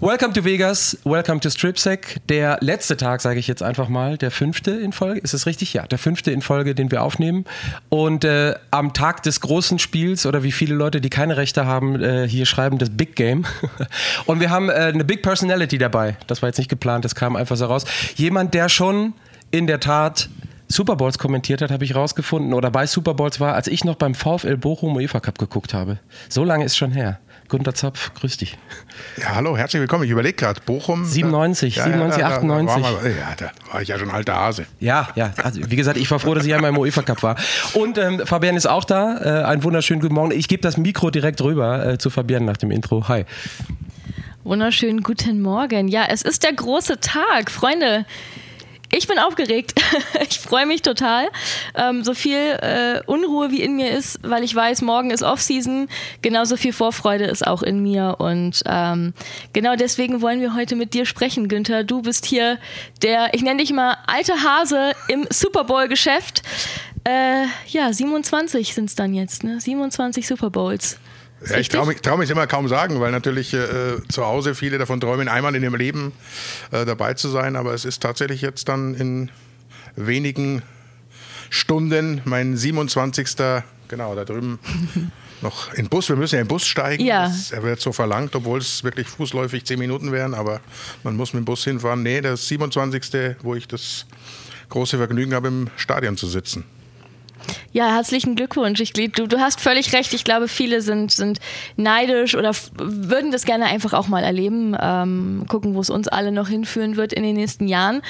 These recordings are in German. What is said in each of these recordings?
Welcome to Vegas, welcome to StripSec. Der letzte Tag, sage ich jetzt einfach mal, der fünfte in Folge. Ist es richtig? Ja, der fünfte in Folge, den wir aufnehmen. Und äh, am Tag des großen Spiels oder wie viele Leute, die keine Rechte haben, äh, hier schreiben, das Big Game. Und wir haben äh, eine Big Personality dabei. Das war jetzt nicht geplant, das kam einfach so raus. Jemand, der schon in der Tat Super Bowls kommentiert hat, habe ich rausgefunden, oder bei Super Bowls war, als ich noch beim VfL Bochum UEFA Cup geguckt habe. So lange ist schon her. Gunter Zapf, grüß dich. Ja, hallo, herzlich willkommen. Ich überlege gerade, Bochum. 97, ja, 97, ja, 98. Da, wir, ja, da war ich ja schon alter Hase. Ja, ja. Also, wie gesagt, ich war froh, dass ich einmal im UEFA Cup war. Und ähm, Fabian ist auch da. Äh, einen wunderschönen guten Morgen. Ich gebe das Mikro direkt rüber äh, zu Fabian nach dem Intro. Hi. Wunderschönen guten Morgen. Ja, es ist der große Tag. Freunde, ich bin aufgeregt. ich freue mich total. Ähm, so viel äh, Unruhe wie in mir ist, weil ich weiß, morgen ist Offseason. Genauso viel Vorfreude ist auch in mir. Und ähm, genau deswegen wollen wir heute mit dir sprechen, Günther. Du bist hier der, ich nenne dich mal alte Hase im Super Bowl-Geschäft. Äh, ja, 27 sind es dann jetzt, ne? 27 Super Bowls. Ja, ich traue mich, trau mich immer kaum sagen, weil natürlich äh, zu Hause viele davon träumen, einmal in ihrem Leben äh, dabei zu sein. Aber es ist tatsächlich jetzt dann in wenigen Stunden mein 27. Genau, da drüben noch in Bus. Wir müssen ja in den Bus steigen. Ja. Das, er wird so verlangt, obwohl es wirklich fußläufig zehn Minuten wären. Aber man muss mit dem Bus hinfahren. Nee, das 27. wo ich das große Vergnügen habe, im Stadion zu sitzen. Ja, herzlichen Glückwunsch. Ich, du, du hast völlig recht. Ich glaube, viele sind, sind neidisch oder würden das gerne einfach auch mal erleben. Ähm, gucken, wo es uns alle noch hinführen wird in den nächsten Jahren.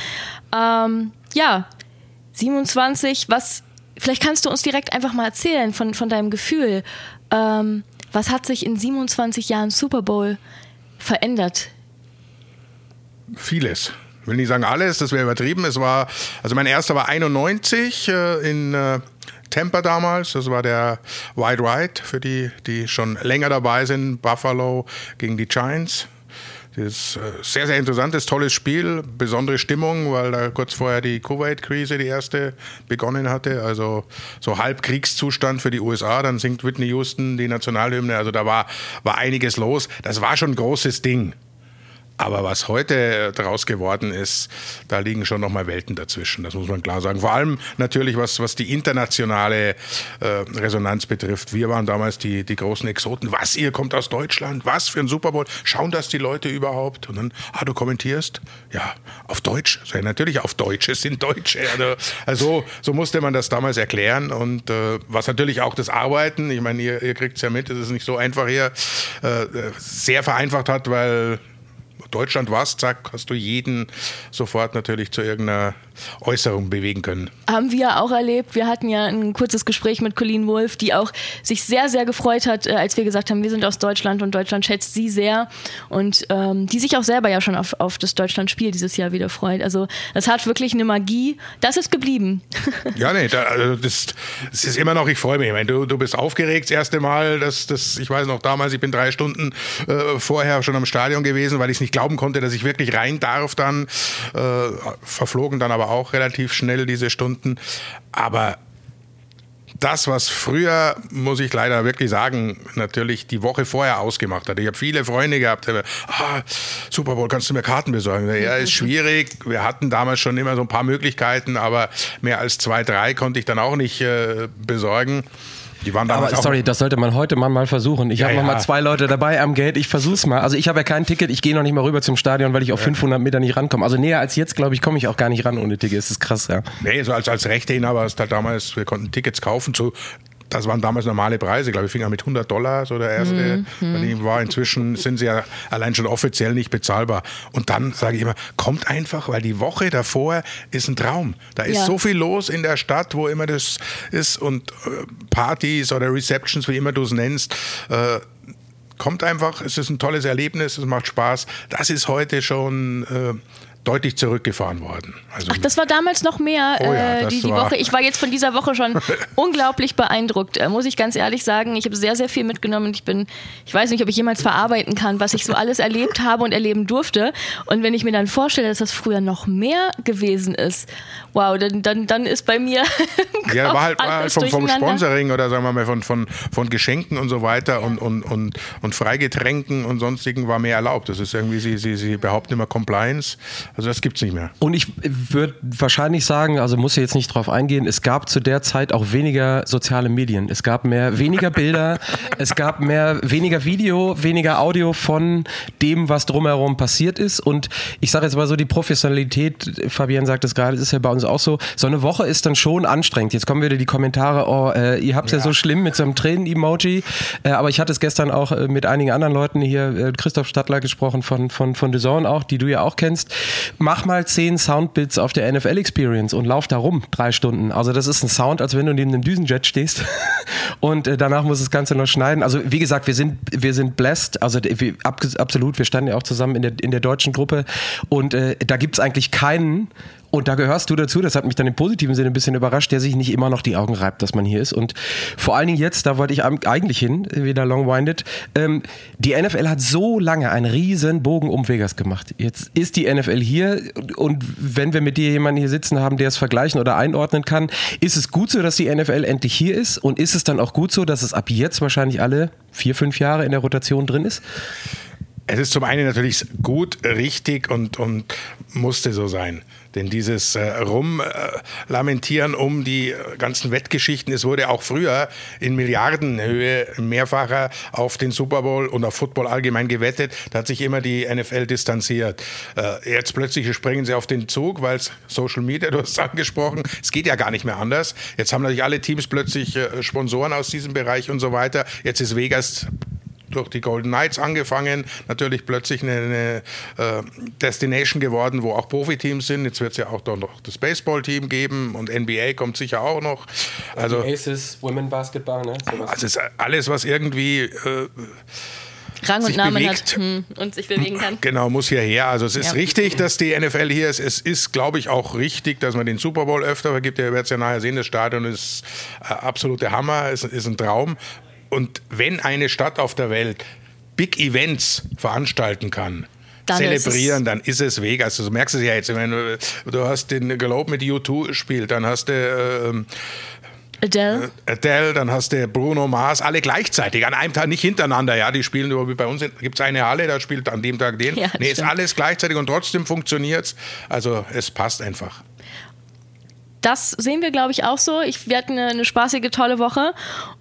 Ähm, ja, 27, was, vielleicht kannst du uns direkt einfach mal erzählen von, von deinem Gefühl. Ähm, was hat sich in 27 Jahren Super Bowl verändert? Vieles will nicht sagen alles, das wäre übertrieben. Es war, also mein erster war 91 äh, in äh, Tampa damals. Das war der Wide Right für die, die schon länger dabei sind. Buffalo gegen die Giants. Das ist äh, sehr, sehr interessantes, tolles Spiel, besondere Stimmung, weil da kurz vorher die Kuwait-Krise, die erste, begonnen hatte. Also so Halbkriegszustand für die USA. Dann singt Whitney Houston die Nationalhymne. Also da war, war einiges los. Das war schon ein großes Ding. Aber was heute daraus geworden ist, da liegen schon nochmal Welten dazwischen. Das muss man klar sagen. Vor allem natürlich, was, was die internationale äh, Resonanz betrifft. Wir waren damals die, die großen Exoten. Was, ihr kommt aus Deutschland? Was für ein Super Bowl? Schauen das die Leute überhaupt? Und dann, ah, du kommentierst? Ja, auf Deutsch. Ja, natürlich auf Deutsch. Es sind Deutsche. Also, also so musste man das damals erklären. Und äh, was natürlich auch das Arbeiten, ich meine, ihr, ihr kriegt es ja mit, es ist nicht so einfach hier, äh, sehr vereinfacht hat, weil Deutschland warst, zack, hast du jeden sofort natürlich zu irgendeiner Äußerung bewegen können. Haben wir auch erlebt. Wir hatten ja ein kurzes Gespräch mit Colleen Wolf, die auch sich sehr, sehr gefreut hat, äh, als wir gesagt haben, wir sind aus Deutschland und Deutschland schätzt sie sehr. Und ähm, die sich auch selber ja schon auf, auf das Deutschland-Spiel dieses Jahr wieder freut. Also das hat wirklich eine Magie. Das ist geblieben. ja, nee, da, also das, das, ist immer noch, ich freue mich. Ich meine, du, du bist aufgeregt das erste Mal. Das, das, ich weiß noch damals, ich bin drei Stunden äh, vorher schon am Stadion gewesen, weil ich es nicht glauben konnte, dass ich wirklich rein darf dann. Äh, verflogen dann aber auch relativ schnell diese Stunden. Aber das, was früher, muss ich leider wirklich sagen, natürlich die Woche vorher ausgemacht hat. Ich habe viele Freunde gehabt, die haben, ah, Super Bowl, kannst du mir Karten besorgen? Ja, ist schwierig. Wir hatten damals schon immer so ein paar Möglichkeiten, aber mehr als zwei, drei konnte ich dann auch nicht äh, besorgen. Die waren damals Aber sorry, das sollte man heute mal, versuchen. Ich ja, habe ja. noch mal zwei Leute dabei am Gate. Ich versuch's mal. Also ich habe ja kein Ticket. Ich gehe noch nicht mal rüber zum Stadion, weil ich auf 500 Meter nicht rankomme. Also näher als jetzt, glaube ich, komme ich auch gar nicht ran ohne Ticket. Das ist krass, ja. Nee, so als, als Rechteinhaber hast halt damals, wir konnten Tickets kaufen zu das waren damals normale Preise, glaube ich, fing an mit 100 Dollar, so der erste. Mhm. war inzwischen sind sie ja allein schon offiziell nicht bezahlbar. Und dann sage ich immer, kommt einfach, weil die Woche davor ist ein Traum. Da ist ja. so viel los in der Stadt, wo immer das ist und äh, Partys oder Receptions, wie immer du es nennst. Äh, kommt einfach, es ist ein tolles Erlebnis, es macht Spaß. Das ist heute schon äh, deutlich zurückgefahren worden. Also, Ach, das war damals noch mehr oh ja, äh, die, die Woche. Ich war jetzt von dieser Woche schon unglaublich beeindruckt, äh, muss ich ganz ehrlich sagen. Ich habe sehr, sehr viel mitgenommen. Ich bin, ich weiß nicht, ob ich jemals verarbeiten kann, was ich so alles erlebt habe und erleben durfte. Und wenn ich mir dann vorstelle, dass das früher noch mehr gewesen ist, wow, dann, dann, dann ist bei mir. ja, war halt, war halt vom, vom, Sponsoring oder sagen wir mal von, von, von Geschenken und so weiter ja. und, und, und, und Freigetränken und sonstigen war mehr erlaubt. Das ist irgendwie, sie, sie, sie behaupten immer Compliance. Also das gibt es nicht mehr. Und ich würde wahrscheinlich sagen, also muss ich jetzt nicht drauf eingehen, es gab zu der Zeit auch weniger soziale Medien. Es gab mehr, weniger Bilder, es gab mehr, weniger Video, weniger Audio von dem, was drumherum passiert ist. Und ich sage jetzt mal so, die Professionalität, Fabian sagt es gerade, ist ja bei uns auch so, so eine Woche ist dann schon anstrengend. Jetzt kommen wieder die Kommentare, oh, äh, ihr habt es ja. ja. so schlimm mit so einem Tränen-Emoji. Äh, aber ich hatte es gestern auch äh, mit einigen anderen Leuten hier, äh, Christoph Stadler gesprochen von, von, von The Zone auch, die du ja auch kennst mach mal zehn Soundbits auf der NFL Experience und lauf da rum drei Stunden. Also das ist ein Sound, als wenn du neben einem Düsenjet stehst und äh, danach muss das Ganze noch schneiden. Also wie gesagt, wir sind, wir sind blessed, also wir, ab, absolut, wir standen ja auch zusammen in der, in der deutschen Gruppe und äh, da gibt es eigentlich keinen, und da gehörst du dazu, das hat mich dann im positiven Sinne ein bisschen überrascht, der sich nicht immer noch die Augen reibt, dass man hier ist. Und vor allen Dingen jetzt, da wollte ich eigentlich hin, wieder long-winded, ähm, die NFL hat so lange einen riesen Bogen um Vegas gemacht. Jetzt ist die NFL hier und wenn wir mit dir jemanden hier sitzen haben, der es vergleichen oder einordnen kann, ist es gut so, dass die NFL endlich hier ist und ist es dann auch gut so, dass es ab jetzt wahrscheinlich alle vier, fünf Jahre in der Rotation drin ist? Es ist zum einen natürlich gut, richtig und, und musste so sein. Denn dieses äh, Rumlamentieren äh, um die ganzen Wettgeschichten, es wurde auch früher in Milliardenhöhe mehrfacher auf den Super Bowl und auf Football allgemein gewettet. Da hat sich immer die NFL distanziert. Äh, jetzt plötzlich springen sie auf den Zug, weil es Social Media, du hast es angesprochen, es geht ja gar nicht mehr anders. Jetzt haben natürlich alle Teams plötzlich äh, Sponsoren aus diesem Bereich und so weiter. Jetzt ist Vegas durch die Golden Knights angefangen, natürlich plötzlich eine, eine äh, Destination geworden, wo auch Profiteams sind. Jetzt wird es ja auch noch das Baseball-Team geben und NBA kommt sicher auch noch. Also die Aces, Women Basketball, ne? Sowas. Also ist alles, was irgendwie äh, Rang und Namen bewegt, hat hm, und sich bewegen kann. Genau, muss hierher. Also es ist ja. richtig, dass die NFL hier ist. Es ist, glaube ich, auch richtig, dass man den Super Bowl öfter vergibt. Ihr werdet es ja nachher sehen, das Stadion ist äh, absolute Hammer, ist, ist ein Traum. Und wenn eine Stadt auf der Welt Big Events veranstalten kann, dann zelebrieren, ist dann ist es Vegas. Also, du merkst es ja jetzt, wenn du, du hast den Globe mit U2 spielt, dann hast du äh, Adele. Adele, dann hast du Bruno Mars, alle gleichzeitig, an einem Tag, nicht hintereinander, ja, die spielen nur wie bei uns, gibt es eine Halle, da spielt an dem Tag den. Ja, nee, ist alles gleichzeitig und trotzdem funktioniert es. Also es passt einfach das sehen wir, glaube ich, auch so. Ich, wir hatten eine, eine spaßige, tolle Woche.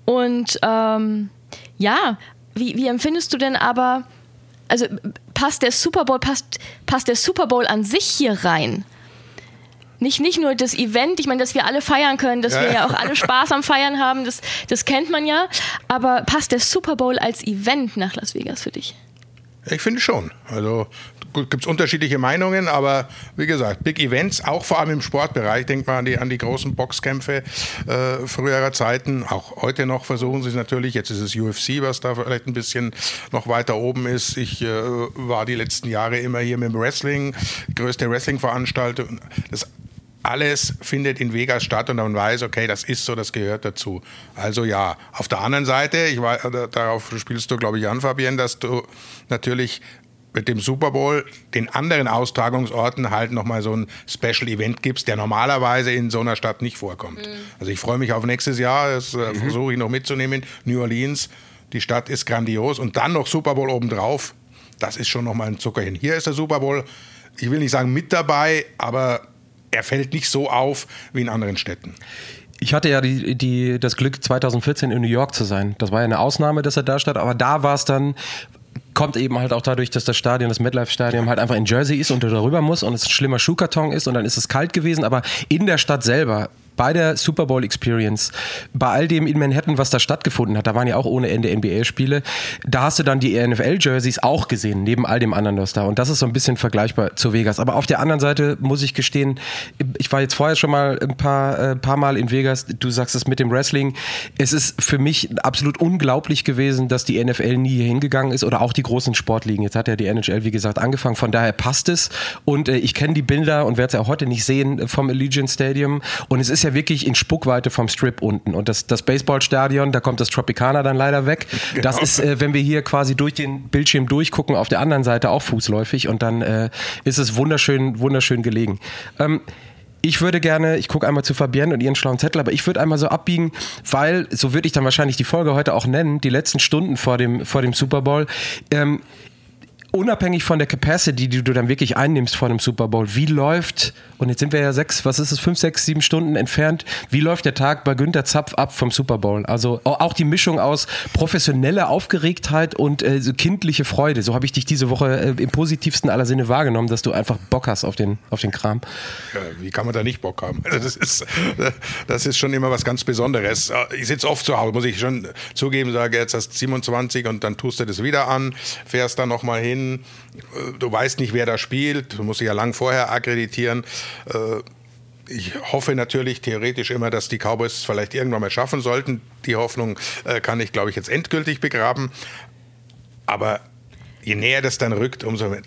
Und ähm, ja, wie, wie empfindest du denn aber, also passt der Super Bowl, passt, passt der Super Bowl an sich hier rein? Nicht, nicht nur das Event, ich meine, dass wir alle feiern können, dass ja. wir ja auch alle Spaß am Feiern haben, das, das kennt man ja. Aber passt der Super Bowl als Event nach Las Vegas für dich? Ich finde schon. Also gibt es unterschiedliche Meinungen, aber wie gesagt, Big Events, auch vor allem im Sportbereich, denkt man an die, an die großen Boxkämpfe äh, früherer Zeiten, auch heute noch versuchen sie es natürlich, jetzt ist es UFC, was da vielleicht ein bisschen noch weiter oben ist. Ich äh, war die letzten Jahre immer hier mit dem Wrestling, größte Wrestling-Veranstaltung. Das alles findet in Vegas statt und man weiß, okay, das ist so, das gehört dazu. Also ja, auf der anderen Seite, ich war, darauf spielst du, glaube ich, an, Fabienne, dass du natürlich mit dem Super Bowl den anderen Austragungsorten halt nochmal so ein Special Event gibst, der normalerweise in so einer Stadt nicht vorkommt. Mhm. Also ich freue mich auf nächstes Jahr, das äh, mhm. versuche ich noch mitzunehmen. New Orleans, die Stadt ist grandios und dann noch Super Bowl obendrauf, das ist schon nochmal ein Zuckerchen. Hier ist der Super Bowl, ich will nicht sagen mit dabei, aber er fällt nicht so auf wie in anderen Städten. Ich hatte ja die, die, das Glück, 2014 in New York zu sein. Das war ja eine Ausnahme, dass er da stand, aber da war es dann kommt eben halt auch dadurch, dass das Stadion, das MetLife-Stadion halt einfach in Jersey ist und du darüber musst und es ein schlimmer Schuhkarton ist und dann ist es kalt gewesen, aber in der Stadt selber bei der Super Bowl Experience, bei all dem in Manhattan, was da stattgefunden hat, da waren ja auch ohne Ende NBA-Spiele, da hast du dann die NFL-Jerseys auch gesehen, neben all dem anderen, was da. Und das ist so ein bisschen vergleichbar zu Vegas. Aber auf der anderen Seite muss ich gestehen, ich war jetzt vorher schon mal ein paar, äh, paar Mal in Vegas, du sagst es mit dem Wrestling, es ist für mich absolut unglaublich gewesen, dass die NFL nie hier hingegangen ist oder auch die großen Sportligen. Jetzt hat ja die NHL, wie gesagt, angefangen, von daher passt es. Und äh, ich kenne die Bilder und werde es ja heute nicht sehen vom Allegiant Stadium. Und es ist ja wirklich in Spuckweite vom Strip unten. Und das, das Baseballstadion, da kommt das Tropicana dann leider weg. Genau. Das ist, äh, wenn wir hier quasi durch den Bildschirm durchgucken, auf der anderen Seite auch fußläufig. Und dann äh, ist es wunderschön, wunderschön gelegen. Ähm, ich würde gerne, ich gucke einmal zu Fabienne und ihren schlauen Zettel, aber ich würde einmal so abbiegen, weil, so würde ich dann wahrscheinlich die Folge heute auch nennen, die letzten Stunden vor dem, vor dem Super Bowl. Ähm, unabhängig von der Capacity, die du dann wirklich einnimmst vor dem Super Bowl, wie läuft, und jetzt sind wir ja sechs, was ist es, fünf, sechs, sieben Stunden entfernt, wie läuft der Tag bei Günter Zapf ab vom Super Bowl? Also auch die Mischung aus professioneller Aufgeregtheit und äh, so kindliche Freude. So habe ich dich diese Woche äh, im positivsten aller Sinne wahrgenommen, dass du einfach Bock hast auf den, auf den Kram. Wie kann man da nicht Bock haben? Also das, ist, das ist schon immer was ganz Besonderes. Ich sitze oft zu Hause, muss ich schon zugeben, sage jetzt hast 27 und dann tust du das wieder an, fährst dann nochmal hin, Äh, du weißt nicht, wer da spielt. Du musst dich ja lang vorher akkreditieren. Äh, ich hoffe natürlich theoretisch immer, dass die Cowboys es vielleicht irgendwann mal schaffen sollten. Die Hoffnung äh, kann ich, glaube ich, jetzt endgültig begraben. Aber je näher das dann rückt, umso mehr.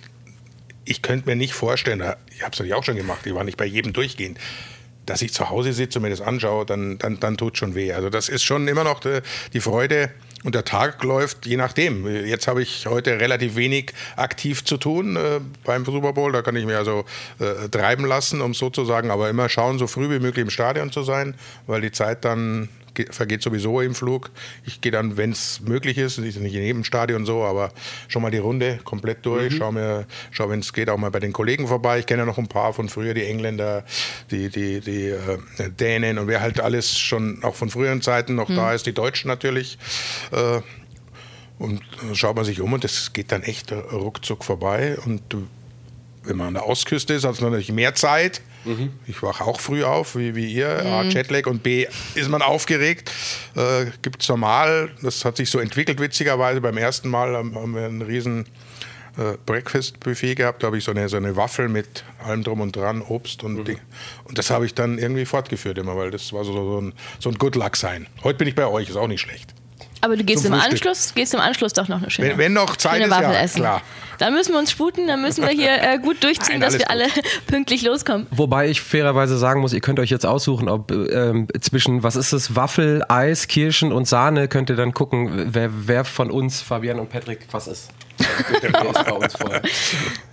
Ich könnte mir nicht vorstellen, ich habe es natürlich auch schon gemacht, ich war nicht bei jedem durchgehend, dass ich zu Hause sitze und mir das anschaue, dann, dann, dann tut schon weh. Also das ist schon immer noch die Freude, und der Tag läuft je nachdem. Jetzt habe ich heute relativ wenig aktiv zu tun äh, beim Super Bowl. Da kann ich mir also äh, treiben lassen, um sozusagen, aber immer schauen, so früh wie möglich im Stadion zu sein, weil die Zeit dann vergeht sowieso im Flug. Ich gehe dann, wenn es möglich ist, nicht in jedem Stadion so, aber schon mal die Runde komplett durch. Mhm. Schau mir, schau, wenn es geht, auch mal bei den Kollegen vorbei. Ich kenne ja noch ein paar von früher, die Engländer, die, die, die äh, Dänen und wer halt alles schon auch von früheren Zeiten noch mhm. da ist, die Deutschen natürlich. Äh, und schaut man sich um und das geht dann echt ruckzuck vorbei. Und wenn man an der Ostküste ist, hat es natürlich mehr Zeit. Mhm. Ich wache auch früh auf, wie, wie ihr. Mhm. A, Jetlag und B, ist man aufgeregt. Äh, Gibt es normal, das hat sich so entwickelt, witzigerweise. Beim ersten Mal haben, haben wir einen riesen äh, Breakfast-Buffet gehabt. Da habe ich so eine, so eine Waffel mit allem drum und dran, Obst und mhm. Ding. Und das habe ich dann irgendwie fortgeführt immer, weil das war so, so ein, so ein Good Luck sein. Heute bin ich bei euch, ist auch nicht schlecht. Aber du gehst im Anschluss, gehst im Anschluss doch noch eine schöne. Wenn, wenn noch Zeit ist, ja, essen. klar. Da müssen wir uns sputen, dann müssen wir hier äh, gut durchziehen, Nein, dass wir gut. alle pünktlich loskommen. Wobei ich fairerweise sagen muss, ihr könnt euch jetzt aussuchen, ob ähm, zwischen, was ist es, Waffel, Eis, Kirschen und Sahne, könnt ihr dann gucken, wer, wer von uns, Fabian und Patrick, was ist.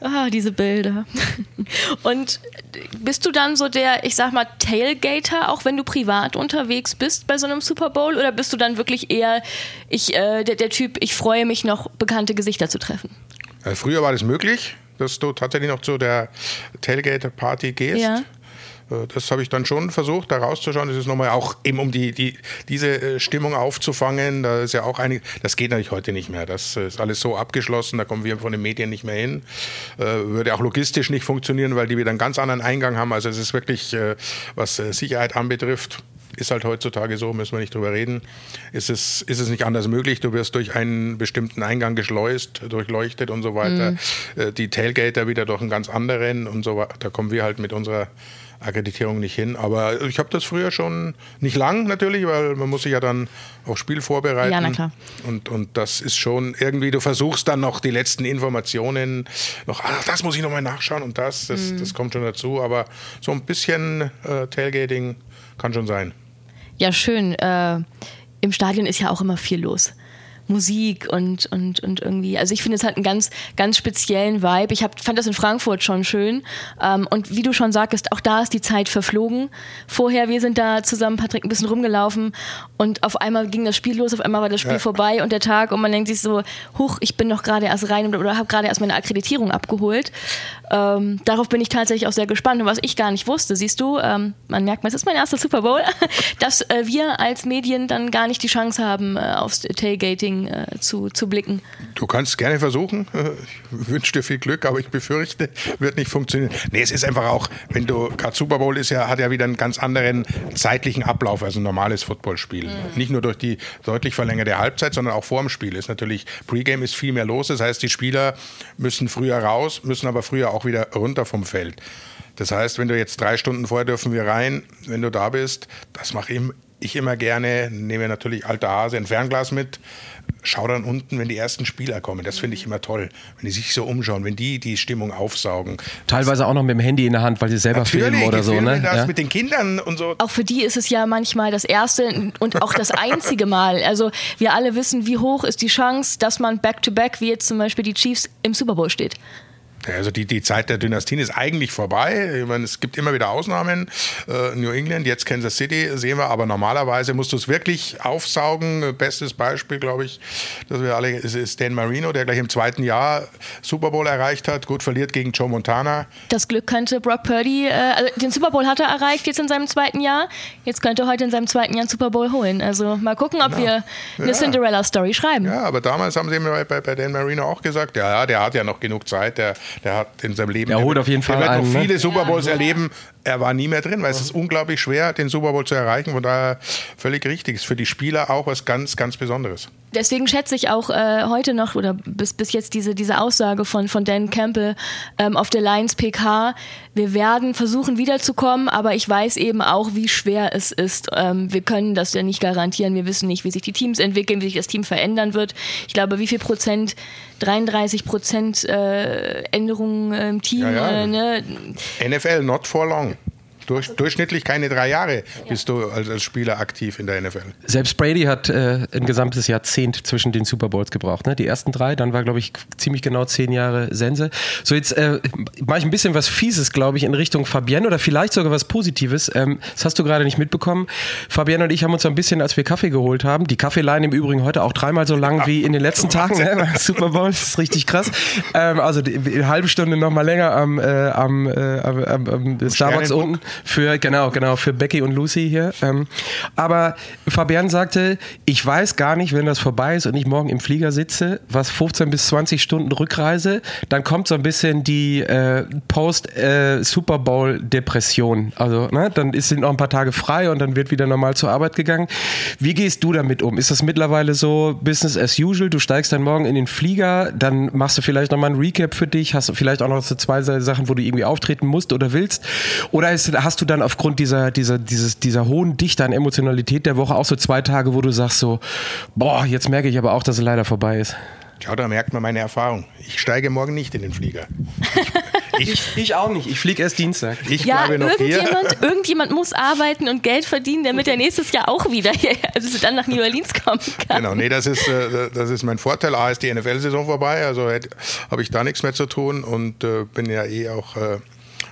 ah, diese Bilder. Und bist du dann so der, ich sag mal, Tailgater, auch wenn du privat unterwegs bist bei so einem Super Bowl? Oder bist du dann wirklich eher ich, äh, der, der Typ, ich freue mich noch, bekannte Gesichter zu treffen? Ja, früher war das möglich, dass du tatsächlich noch zu der Tailgater-Party gehst. Ja. Äh, das habe ich dann schon versucht, da rauszuschauen. Das ist nochmal auch eben, um die, die, diese äh, Stimmung aufzufangen. Da ist ja auch einig, das geht natürlich heute nicht mehr. Das ist alles so abgeschlossen, da kommen wir von den Medien nicht mehr hin. Äh, würde auch logistisch nicht funktionieren, weil die wieder einen ganz anderen Eingang haben. Also es ist wirklich, was Sicherheit anbetrifft, ist halt heutzutage so, müssen wir nicht drüber reden. Ist es, ist es nicht anders möglich? Du wirst durch einen bestimmten Eingang geschleust, durchleuchtet und so weiter. Mhm. Die Tailgater wieder durch einen ganz anderen und so weiter. Da kommen wir halt mit unserer Akkreditierung nicht hin. Aber ich habe das früher schon, nicht lang natürlich, weil man muss sich ja dann auch Spiel vorbereiten. Ja, na klar. Und, und das ist schon irgendwie, du versuchst dann noch die letzten Informationen, noch, ach, das muss ich nochmal nachschauen und das, das, mhm. das kommt schon dazu. Aber so ein bisschen äh, Tailgating kann schon sein. Ja, schön. Äh, Im Stadion ist ja auch immer viel los. Musik und, und, und irgendwie, also ich finde, es hat einen ganz, ganz speziellen Vibe. Ich hab, fand das in Frankfurt schon schön. Ähm, und wie du schon sagtest, auch da ist die Zeit verflogen. Vorher, wir sind da zusammen, Patrick, ein bisschen rumgelaufen und auf einmal ging das Spiel los, auf einmal war das Spiel ja. vorbei und der Tag und man denkt sich so, huch, ich bin noch gerade erst rein oder, oder habe gerade erst meine Akkreditierung abgeholt. Ähm, darauf bin ich tatsächlich auch sehr gespannt. Und was ich gar nicht wusste, siehst du, ähm, man merkt, es ist mein erster Super Bowl, dass äh, wir als Medien dann gar nicht die Chance haben äh, aufs Tailgating Äh, zu, zu blicken? Du kannst gerne versuchen. Ich wünsche dir viel Glück, aber ich befürchte, wird nicht funktionieren. Nee, es ist einfach auch, wenn du, gerade Super Bowl ist ja, hat ja wieder einen ganz anderen zeitlichen Ablauf als ein normales Footballspiel. Mhm. Nicht nur durch die deutlich verlängerte Halbzeit, sondern auch vor dem Spiel. Ist natürlich, Pregame ist viel mehr los. Das heißt, die Spieler müssen früher raus, müssen aber früher auch wieder runter vom Feld. Das heißt, wenn du jetzt drei Stunden vorher dürfen wir rein, wenn du da bist, das mache ich ich immer gerne, nehme natürlich alter Hase ein Fernglas mit, schau dann unten, wenn die ersten Spieler kommen. Das finde ich immer toll, wenn die sich so umschauen, wenn die die Stimmung aufsaugen. Teilweise auch noch mit dem Handy in der Hand, weil sie selber natürlich, filmen oder so. Ne? Das ja. mit den Kindern und so. Auch für die ist es ja manchmal das erste und auch das einzige Mal. Also wir alle wissen, wie hoch ist die Chance, dass man back-to-back, -back, wie jetzt zum Beispiel die Chiefs, im Super Bowl steht. Also die, die Zeit der Dynastien ist eigentlich vorbei. Ich meine, es gibt immer wieder Ausnahmen. Äh, New England, jetzt Kansas City sehen wir, aber normalerweise musst du es wirklich aufsaugen. Bestes Beispiel, glaube ich, dass wir alle, ist, ist Dan Marino, der gleich im zweiten Jahr Super Bowl erreicht hat. Gut, verliert gegen Joe Montana. Das Glück könnte Brock Purdy, äh, also den Super Bowl hat er erreicht jetzt in seinem zweiten Jahr. Jetzt könnte er heute in seinem zweiten Jahr einen Super Bowl holen. Also mal gucken, ob ja. wir eine ja. Cinderella-Story schreiben. Ja, aber damals haben sie mir bei, bei Dan Marino auch gesagt, ja, ja, der hat ja noch genug Zeit, der der hat in seinem Leben. Er holt auf jeden Fall. Er wird noch viele ne? Super Bowls ja. erleben. Er war nie mehr drin, weil es ist unglaublich schwer, den Super Bowl zu erreichen. Von daher völlig richtig. Ist für die Spieler auch was ganz, ganz Besonderes deswegen schätze ich auch äh, heute noch oder bis, bis jetzt diese, diese Aussage von, von Dan Campbell ähm, auf der Lions PK. Wir werden versuchen wiederzukommen, aber ich weiß eben auch, wie schwer es ist. Ähm, wir können das ja nicht garantieren. Wir wissen nicht, wie sich die Teams entwickeln, wie sich das Team verändern wird. Ich glaube, wie viel Prozent 33 Prozent äh, Änderungen im Team. Ja, ja. Äh, ne? NFL, not for long. Durch, durchschnittlich keine drei Jahre bist du als, als, Spieler aktiv in der NFL. Selbst Brady hat äh, ein gesamtes Jahrzehnt zwischen den Super Bowls gebraucht. Ne? Die ersten drei, dann war, glaube ich, ziemlich genau zehn Jahre Sense. So, jetzt äh, mache ich ein bisschen was Fieses, glaube ich, in Richtung Fabienne oder vielleicht sogar was Positives. Ähm, das hast du gerade nicht mitbekommen. Fabienne und ich haben uns ein bisschen, als wir Kaffee geholt haben, die Kaffeeleine im Übrigen heute auch dreimal so lang wie in den letzten Tagen. Ne? Super Bowl, das ist richtig krass. Ähm, also die, die, halbe Stunde noch mal länger am, äh, am, äh, am, am Starbucks unten für, genau, genau, für Becky und Lucy hier. Ähm, aber Fabian sagte, ich weiß gar nicht, wenn das vorbei ist und ich morgen im Flieger sitze, was 15 bis 20 Stunden Rückreise, dann kommt so ein bisschen die äh, Post-Super äh, Bowl-Depression. Also, ne, dann sind noch ein paar Tage frei und dann wird wieder normal zur Arbeit gegangen. Wie gehst du damit um? Ist das mittlerweile so Business as usual? Du steigst dann morgen in den Flieger, dann machst du vielleicht nochmal ein Recap für dich, hast du vielleicht auch noch so zwei Sachen, wo du irgendwie auftreten musst oder willst? Oder ist, hast du dann aufgrund dieser, dieser, dieses, dieser hohen Dichte an Emotionalität der Woche auch so zwei Tage, wo du sagst so, boah, jetzt merke ich aber auch, dass es leider vorbei ist? Ja, da merkt man meine Erfahrung. Ich steige morgen nicht in den Flieger. Ich, ich, ich auch nicht. Ich fliege erst Dienstag. Ich ja, bleibe noch irgendjemand, hier. Irgendjemand muss arbeiten und Geld verdienen, damit er nächstes Jahr auch wieder hier, also dann nach New Orleans kommen kann. Genau, nee, das ist, äh, das ist mein Vorteil. A ist die NFL-Saison vorbei, also habe ich da nichts mehr zu tun und äh, bin ja eh auch äh,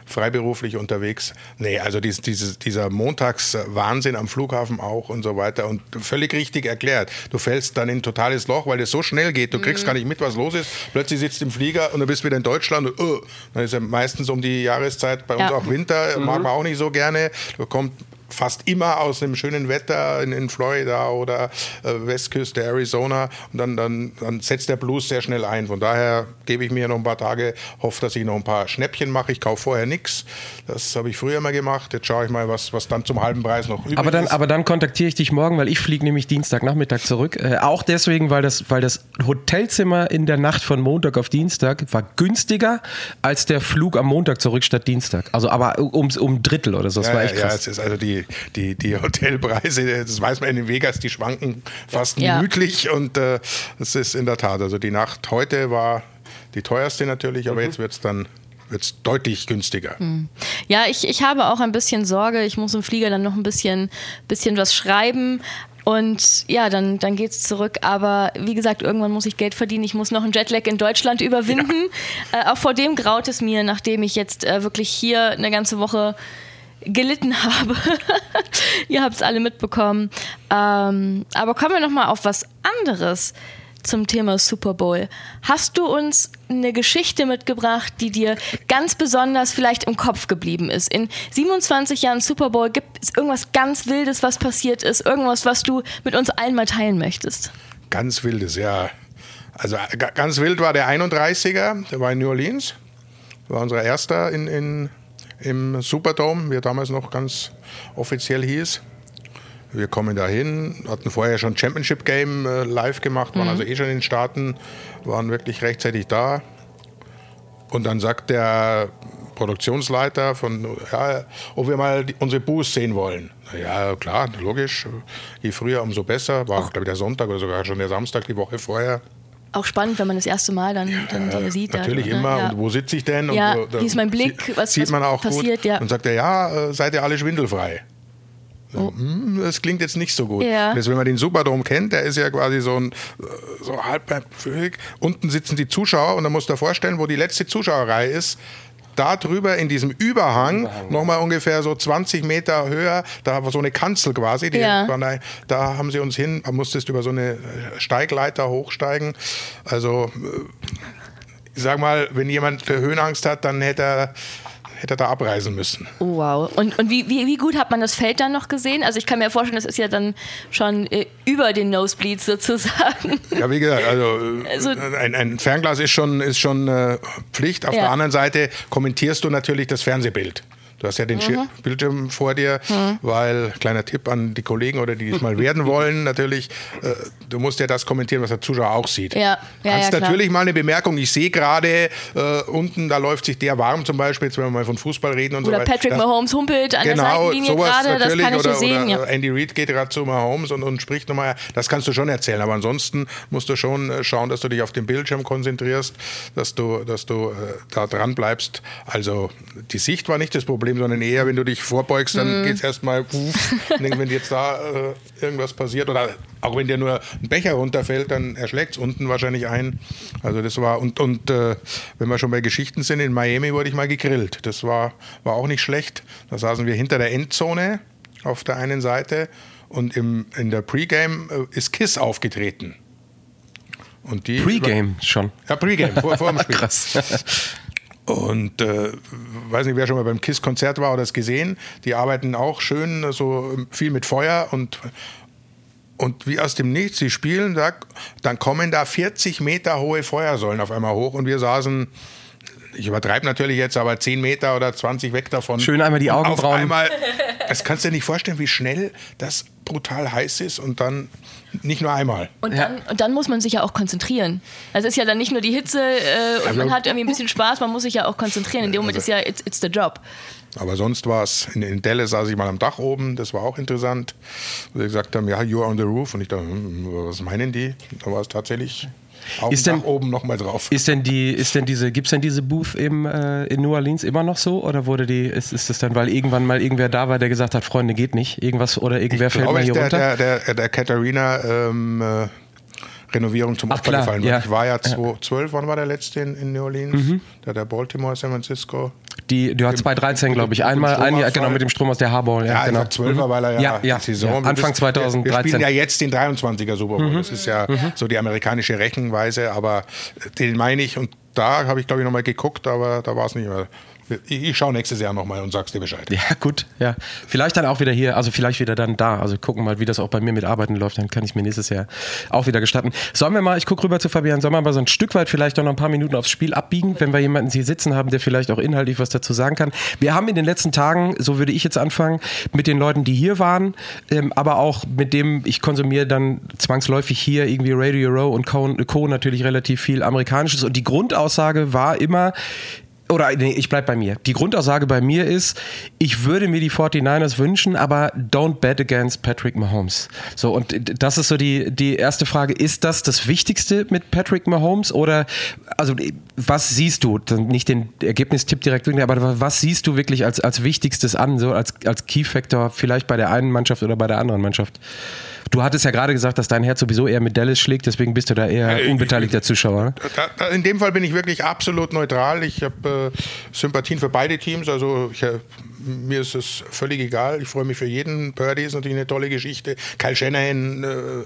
freiberuflich unterwegs. Nee, also dies, dieses, dieser Montagswahnsinn am Flughafen auch und so weiter. Und völlig richtig erklärt. Du fällst dann in ein totales Loch, weil es so schnell geht. Du kriegst mhm. gar nicht mit, was los ist. Plötzlich sitzt du im Flieger und du bist wieder in Deutschland. Und, uh, dann ist ja meistens um die Jahreszeit bei uns ja. auch Winter. Mhm. Mag man auch nicht so gerne. Da kommt fast immer aus dem schönen Wetter in, in Florida oder äh, Westküste Arizona und dann, dann, dann setzt der Blues sehr schnell ein. Von daher gebe ich mir noch ein paar Tage, hoffe, dass ich noch ein paar Schnäppchen mache. Ich kaufe vorher nichts. Das habe ich früher mal gemacht. Jetzt schaue ich mal, was, was dann zum halben Preis noch übrig aber dann, ist. Aber dann kontaktiere ich dich morgen, weil ich fliege nämlich Dienstagnachmittag zurück. Äh, auch deswegen, weil das, weil das Hotelzimmer in der Nacht von Montag auf Dienstag war günstiger als der Flug am Montag zurück statt Dienstag. Also aber um, um Drittel oder so. Das ja, war echt krass. Ja, es ist also die, die, die Hotelpreise, das weiß man in Vegas, die schwanken fast ja. minütlich und äh, das ist in der Tat. Also die Nacht heute war die teuerste natürlich, aber mhm. jetzt wird es dann wird's deutlich günstiger. Hm. Ja, ich, ich habe auch ein bisschen Sorge. Ich muss im Flieger dann noch ein bisschen, bisschen was schreiben. Und ja, dann, dann geht es zurück. Aber wie gesagt, irgendwann muss ich Geld verdienen. Ich muss noch einen Jetlag in Deutschland überwinden. Ja. Äh, auch vor dem graut es mir, nachdem ich jetzt äh, wirklich hier eine ganze Woche gelitten habe. Ihr habt es alle mitbekommen. Ähm, aber kommen wir noch mal auf was anderes zum Thema Super Bowl. Hast du uns eine Geschichte mitgebracht, die dir ganz besonders vielleicht im Kopf geblieben ist? In 27 Jahren Super Bowl gibt es irgendwas ganz Wildes, was passiert ist, irgendwas, was du mit uns allen mal teilen möchtest? Ganz wildes, ja. Also ganz wild war der 31er, der war in New Orleans. War unser erster in, in, im Superdome, wie er damals noch ganz offiziell hieß. Wir kommen dahin, hatten vorher schon Championship Game äh, live gemacht, waren mhm. also eh schon in den Staaten, waren wirklich rechtzeitig da. Und dann sagt der Produktionsleiter von, ja, ob wir mal die, unsere Booths sehen wollen. Ja, klar, logisch. Je früher, umso besser. War, glaube ich, der Sonntag oder sogar schon der Samstag die Woche vorher. Auch spannend, wenn man das erste Mal dann, dann ja, sieht. Natürlich da, immer. Ja. Und wo sitze ich denn? Ja, und, wie ist mein Blick? Was, sieht man auch passiert, gut. Ja. Und sagt er, ja, äh, seid ihr alle schwindelfrei? Oh. Hm, das klingt jetzt nicht so gut. Ja. Jetzt, wenn man den Superdome kennt, der ist ja quasi so ein so halb Unten sitzen die Zuschauer und dann musst du dir vorstellen, wo die letzte Zuschauerreihe ist, da drüber in diesem Überhang, Überhang. nochmal ungefähr so 20 Meter höher, da war so eine Kanzel quasi, ja. da, da, haben sie uns hin, man musstest über so eine Steigleiter hochsteigen. Also, äh, ich sag mal, wenn jemand Höhenangst hat, dann hätte er hätte da abreisen müssen. Oh, wow. Und, und wie, wie, wie, gut hat man das Feld dann noch gesehen? Also ich kann mir vorstellen, das ist ja dann schon äh, über den Nosebleeds sozusagen. Ja, wie gesagt, also, also ein, ein, Fernglas ist schon, ist schon äh, Pflicht. Auf ja. der anderen Seite kommentierst du natürlich das Fernsehbild. Du hast ja den mhm. Bildschirm vor dir, mhm. weil, kleiner Tipp an die Kollegen oder die es mal werden wollen, natürlich, äh, du musst ja das kommentieren, was der Zuschauer auch sieht. Ja. Ja, kannst ja, natürlich mal eine Bemerkung, ich sehe gerade äh, unten, da läuft sich der warm zum Beispiel, jetzt wenn wir mal von Fußball reden und oder so weiter. Oder Patrick Mahomes humpelt an genau, der Seitenlinie gerade, das kann ich oder, sehen. Oder. Andy Reid geht gerade zu Mahomes und, und spricht nochmal, das kannst du schon erzählen, aber ansonsten musst du schon äh, schauen, dass du dich auf den Bildschirm konzentrierst, dass du, dass du äh, da dran bleibst. Also die Sicht war nicht das Problem, sondern eher, wenn du dich vorbeugst, dann mhm. geht es erstmal, wenn jetzt da äh, irgendwas passiert oder auch wenn dir nur ein Becher runterfällt, dann erschlägt es unten wahrscheinlich ein. Also das war, und, und äh, wenn wir schon bei Geschichten sind, in Miami wurde ich mal gegrillt. Das war, war auch nicht schlecht. Da saßen wir hinter der Endzone auf der einen Seite und im, in der Pre-Game äh, ist Kiss aufgetreten. Und die Pre-Game schon? Ja, Pre-Game, vor, vor dem Spiel. Krass. Und äh, weiß nicht, wer schon mal beim KISS-Konzert war oder es gesehen. Die arbeiten auch schön, so viel mit Feuer und, und wie aus dem Nichts, sie spielen, da, dann kommen da 40 Meter hohe Feuersäulen auf einmal hoch und wir saßen ich übertreibe natürlich jetzt, aber 10 Meter oder 20 weg davon. Schön einmal die Augenbrauen. Auf einmal, das kannst du dir nicht vorstellen, wie schnell das brutal heiß ist und dann nicht nur einmal. Und dann, und dann muss man sich ja auch konzentrieren. Also es ist ja dann nicht nur die Hitze äh, und also, man hat irgendwie ein bisschen Spaß, man muss sich ja auch konzentrieren. In dem Moment also, ist ja, it's, it's the job. Aber sonst war es, in, in Dallas saß ich mal am Dach oben, das war auch interessant. Wo sie gesagt haben, ja, you're on the roof. Und ich dachte, hm, was meinen die? Da war es tatsächlich Augen ist denn, oben nochmal drauf. Ist denn die, ist denn diese, gibt es denn diese Booth im, äh, in New Orleans immer noch so? Oder wurde die, ist, ist das dann, weil irgendwann mal irgendwer da war, der gesagt hat, Freunde, geht nicht, irgendwas oder irgendwer ich fällt mal hier der, runter? Der, der, der Katharina ähm, äh, Renovierung zum Opfer gefallen. Ja. Ich war ja 2012, wann war der letzte in, in New Orleans? Mhm. Der, der Baltimore, San Francisco. Die, du hast 2013, glaube ich. Einmal, ein Jahr, genau, mit dem Strom aus der Harball. Ja, ja genau. 12er, mhm. weil er ja, ja, ja, Saison. Ja, Anfang 2013. Wir, wir, spielen ja jetzt den 23er Super Bowl. Mhm. Das ist ja mhm. so die amerikanische Rechenweise, aber den meine ich und da habe ich, glaube ich, nochmal geguckt, aber da war es nicht mehr ich schaue nächstes Jahr nochmal und sag's dir Bescheid. Ja, gut, ja. Vielleicht dann auch wieder hier, also vielleicht wieder dann da. Also gucken mal, wie das auch bei mir mit Arbeiten läuft, dann kann ich mir nächstes Jahr auch wieder gestatten. Sollen wir mal, ich gucke rüber zu Fabian, sollen wir mal so ein Stück weit vielleicht noch ein paar Minuten aufs Spiel abbiegen, wenn wir jemanden hier sitzen haben, der vielleicht auch inhaltlich was dazu sagen kann. Wir haben in den letzten Tagen, so würde ich jetzt anfangen, mit den Leuten, die hier waren, ähm, aber auch mit dem, ich konsumiere dann zwangsläufig hier irgendwie Radio Row und Co. Co. natürlich relativ viel Amerikanisches und die Grundaussage war immer, oder nee, ich bleib bei mir. Die Grundaussage bei mir ist, ich würde mir die 49ers wünschen, aber don't bet against Patrick Mahomes. So, und das ist so die, die erste Frage. Ist das das Wichtigste mit Patrick Mahomes oder, also, was siehst du? Nicht den Ergebnistipp direkt, aber was siehst du wirklich als, als Wichtigstes an, so als, als Key Factor vielleicht bei der einen Mannschaft oder bei der anderen Mannschaft? Du hattest ja gerade gesagt, dass dein Herz sowieso eher mit Dallas schlägt, deswegen bist du da eher unbeteiligter Zuschauer. Da, da, in dem Fall bin ich wirklich absolut neutral. Ich habe äh, Sympathien für beide Teams. Also ich, äh, mir ist es völlig egal. Ich freue mich für jeden. Purdy ist natürlich eine tolle Geschichte. Kyle Shanahan äh, äh,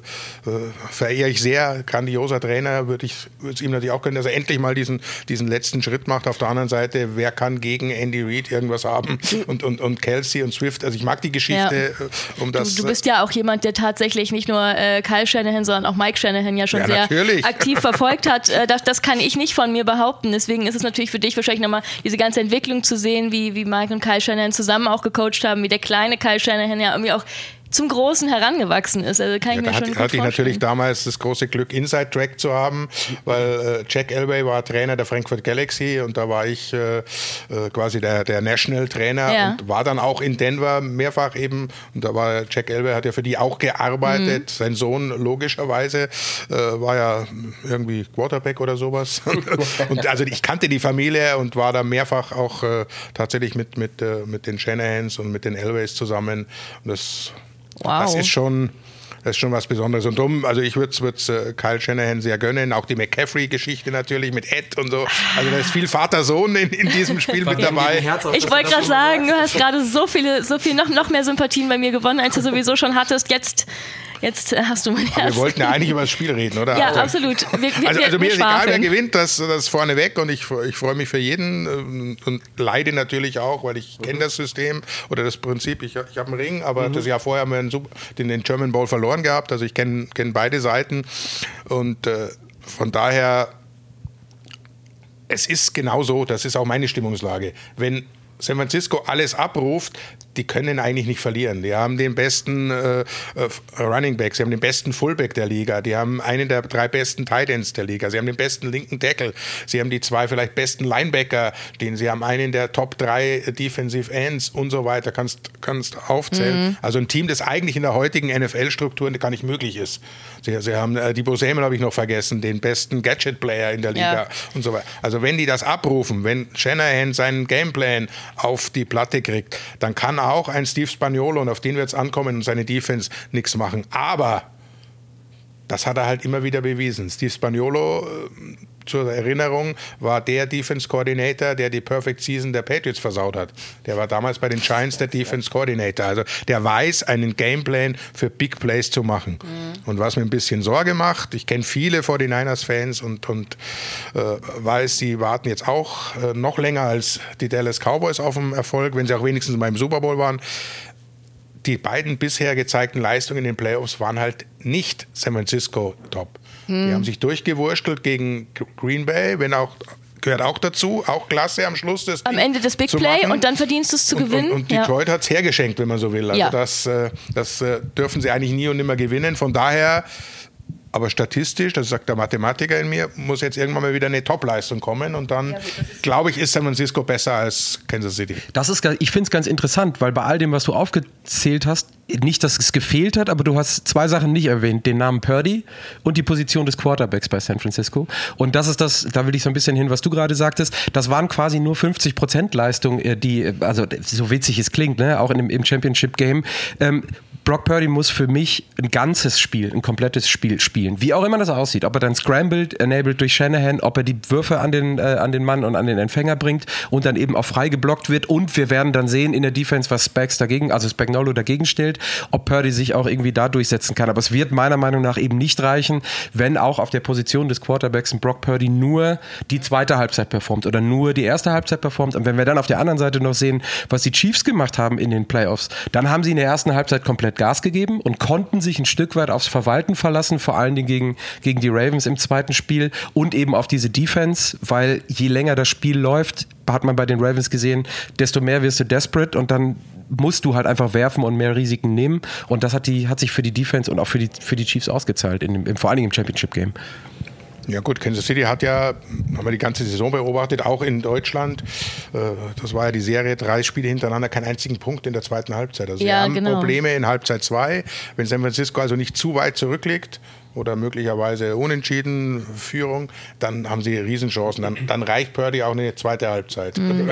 verehre ich sehr. Grandioser Trainer. Würde ich es ihm natürlich auch können, dass er endlich mal diesen, diesen letzten Schritt macht. Auf der anderen Seite, wer kann gegen Andy Reid irgendwas haben? Und, und, und Kelsey und Swift. Also ich mag die Geschichte ja. Äh, um das. Du, du, bist ja auch jemand, der tatsächlich nicht nur Kyle Shanahan, sondern auch Mike Shanahan ja schon ja, sehr natürlich. aktiv verfolgt hat. Das, das kann ich nicht von mir behaupten. Deswegen ist es natürlich für dich wahrscheinlich nochmal diese ganze Entwicklung zu sehen, wie, wie Mike und Kyle Shanahan zusammen auch gecoacht haben, wie der kleine Kyle Shanahan ja irgendwie auch zum Großen herangewachsen ist. Also kann ich ja, mir schon hatte, hatte ich natürlich damals das große Glück, Inside Track zu haben, weil äh, Jack Elway war Trainer der Frankfurt Galaxy und da war ich äh, äh, quasi der, der National Trainer ja. und war dann auch in Denver mehrfach eben und da war Jack Elway hat ja für die auch gearbeitet. Mhm. Sein Sohn logischerweise äh, war ja irgendwie Quarterback oder sowas. und also ich kannte die Familie und war da mehrfach auch äh, tatsächlich mit, mit, äh, mit den Shanahans und mit den Elways zusammen. Und das Wow. Das ist schon. Das ist schon was Besonderes. Und drum, also ich würde es äh, Kyle Shanahan sehr gönnen. Auch die McCaffrey-Geschichte natürlich mit Ed und so. Also da ist viel Vater-Sohn in, in, diesem Spiel mit dabei. Ich wollte gerade sagen, du hast gerade so viele, so viel noch, noch mehr Sympathien bei mir gewonnen, als du sowieso schon hattest. Jetzt Jetzt äh, hast du mein Herz. Wir wollten ja eigentlich über das Spiel reden, oder? Ja, also, absolut. Wir, wir, also, also mir ist egal, wer gewinnt, das, das vorneweg und ich, ich freue mich für jeden ähm, und leide natürlich auch, weil ich kenne das System oder das Prinzip. Ich, ich habe einen Ring, aber mhm. das Jahr vorher haben wir den, den German Bowl verloren gehabt. Also ich kenne kenn beide Seiten und äh, von daher es ist genau so, das ist auch meine Stimmungslage. Wenn San Francisco alles abruft, die können eigentlich nicht verlieren. Die haben den besten äh, äh, Running Back, sie haben den besten Fullback der Liga, die haben einen der drei besten Tight Ends der Liga, sie haben den besten linken Tackle, sie haben die zwei vielleicht besten Linebacker, den sie haben einen der Top drei Defensive Ends und so weiter, kannst, kannst aufzählen. Mhm. Also ein Team, das eigentlich in der heutigen NFL-Struktur gar nicht möglich ist. Sie, sie haben äh, die Boseman habe ich noch vergessen, den besten Gadget-Player in der Liga ja. und so weiter. Also wenn die das abrufen, wenn Shanahan seinen Gameplan auf die Platte kriegt, dann kann auch ein Steve Spagnolo und auf den wird es ankommen und seine Defense nichts machen. Aber das hat er halt immer wieder bewiesen. Steve Spagnolo äh, zur Erinnerung, war der Defense Coordinator, der die Perfect Season der Patriots versaut hat. Der war damals bei den Giants der Defense Coordinator. Also der weiß, einen Gameplan für Big Plays zu machen. Mhm. Und was mir ein bisschen Sorge macht, ich kenne viele 49ers-Fans und, und äh, weiß, sie warten jetzt auch äh, noch länger als die Dallas Cowboys auf den Erfolg, wenn sie auch wenigstens beim Super Bowl waren die beiden bisher gezeigten Leistungen in den Playoffs waren halt nicht San Francisco top. Hm. Die haben sich durchgewurschtelt gegen Green Bay, wenn auch gehört auch dazu, auch klasse am Schluss des Am Ende des Big Play und dann verdienst du es zu und, gewinnen. Und, und Detroit ja. hat es hergeschenkt, wenn man so will. Also ja. das, äh, das äh, dürfen sie eigentlich nie und nimmer gewinnen. Von daher aber statistisch, das sagt der Mathematiker in mir, muss jetzt irgendwann mal wieder eine Topleistung kommen und dann, ja, glaube ich, ist San Francisco besser als Kansas City. Das ist, ich finde es ganz interessant, weil bei all dem, was du aufgezählt hast, nicht, dass es gefehlt hat, aber du hast zwei Sachen nicht erwähnt: den Namen Purdy und die Position des Quarterbacks bei San Francisco. Und das ist das, da will ich so ein bisschen hin, was du gerade sagtest. Das waren quasi nur 50 Prozent Leistung, äh, die, also so witzig es klingt, ne, auch in dem, im Championship Game. Ähm, Brock Purdy muss für mich ein ganzes Spiel, ein komplettes Spiel spielen. Wie auch immer das aussieht. Ob er dann scrambled, enabled durch Shanahan, ob er die Würfe an den, äh, an den Mann und an den Empfänger bringt und dann eben auch frei geblockt wird. Und wir werden dann sehen in der Defense, was Spags dagegen, also Spagnolo dagegen stellt, ob Purdy sich auch irgendwie da durchsetzen kann. Aber es wird meiner Meinung nach eben nicht reichen, wenn auch auf der Position des Quarterbacks ein Brock Purdy nur die zweite Halbzeit performt oder nur die erste Halbzeit performt. Und wenn wir dann auf der anderen Seite noch sehen, was die Chiefs gemacht haben in den Playoffs, dann haben sie in der ersten Halbzeit komplett Gas gegeben und konnten sich ein Stück weit aufs Verwalten verlassen, vor allen Dingen gegen, gegen die Ravens im zweiten Spiel und eben auf diese Defense, weil je länger das Spiel läuft, hat man bei den Ravens gesehen, desto mehr wirst du desperate und dann musst du halt einfach werfen und mehr Risiken nehmen. Und das hat, die, hat sich für die Defense und auch für die, für die Chiefs ausgezahlt, in, im, vor allen Dingen im Championship-Game. Ja gut, Kansas City hat ja, haben wir die ganze Saison beobachtet, auch in Deutschland. Äh, das war ja die Serie, drei Spiele hintereinander, keinen einzigen Punkt in der zweiten Halbzeit. Also ja, wir haben genau. Probleme in Halbzeit zwei. Wenn San Francisco also nicht zu weit zurückliegt oder möglicherweise unentschieden Führung, dann haben sie Riesenchancen. Dann, dann reicht Purdy auch eine zweite Halbzeit. Mhm.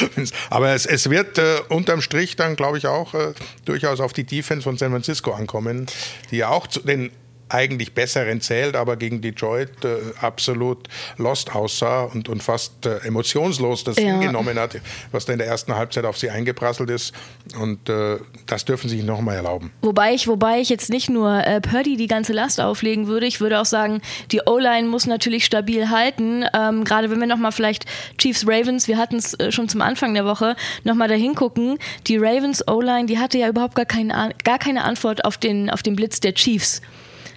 Aber es, es wird äh, unterm Strich dann, glaube ich, auch äh, durchaus auf die Defense von San Francisco ankommen, die ja auch zu den eigentlich besseren zählt, aber gegen Detroit äh, absolut lost aussah und, und fast äh, emotionslos das ja. hingenommen hat, was da in der ersten Halbzeit auf sie eingeprasselt ist. Und äh, das dürfen sie sich nochmal erlauben. Wobei ich, wobei ich jetzt nicht nur äh, Purdy die ganze Last auflegen würde, ich würde auch sagen, die O-Line muss natürlich stabil halten. Ähm, Gerade wenn wir nochmal vielleicht Chiefs Ravens, wir hatten es äh, schon zum Anfang der Woche, nochmal dahin gucken. Die Ravens O-Line, die hatte ja überhaupt gar keine, gar keine Antwort auf den, auf den Blitz der Chiefs.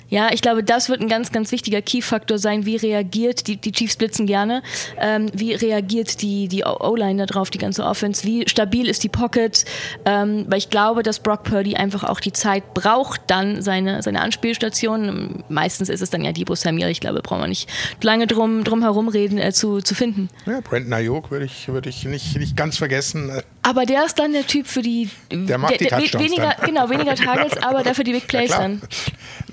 Ja, ich glaube, das wird ein ganz, ganz wichtiger Key-Faktor sein. Wie reagiert, die, die Chiefs blitzen gerne, ähm, wie reagiert die, die O-Line darauf, die ganze Offense, wie stabil ist die Pocket, ähm, weil ich glaube, dass Brock Purdy einfach auch die Zeit braucht, dann seine, seine Anspielstation, meistens ist es dann ja Debo Samuel, ich glaube, brauchen wir nicht lange drum, drum herum reden, äh, zu, zu finden. Ja, Brandon Ayuk würde ich, würd ich nicht, nicht ganz vergessen. Aber der ist dann der Typ für die, der macht die der, weniger, dann. genau, weniger Targets, aber dafür die Big Plays ja, dann.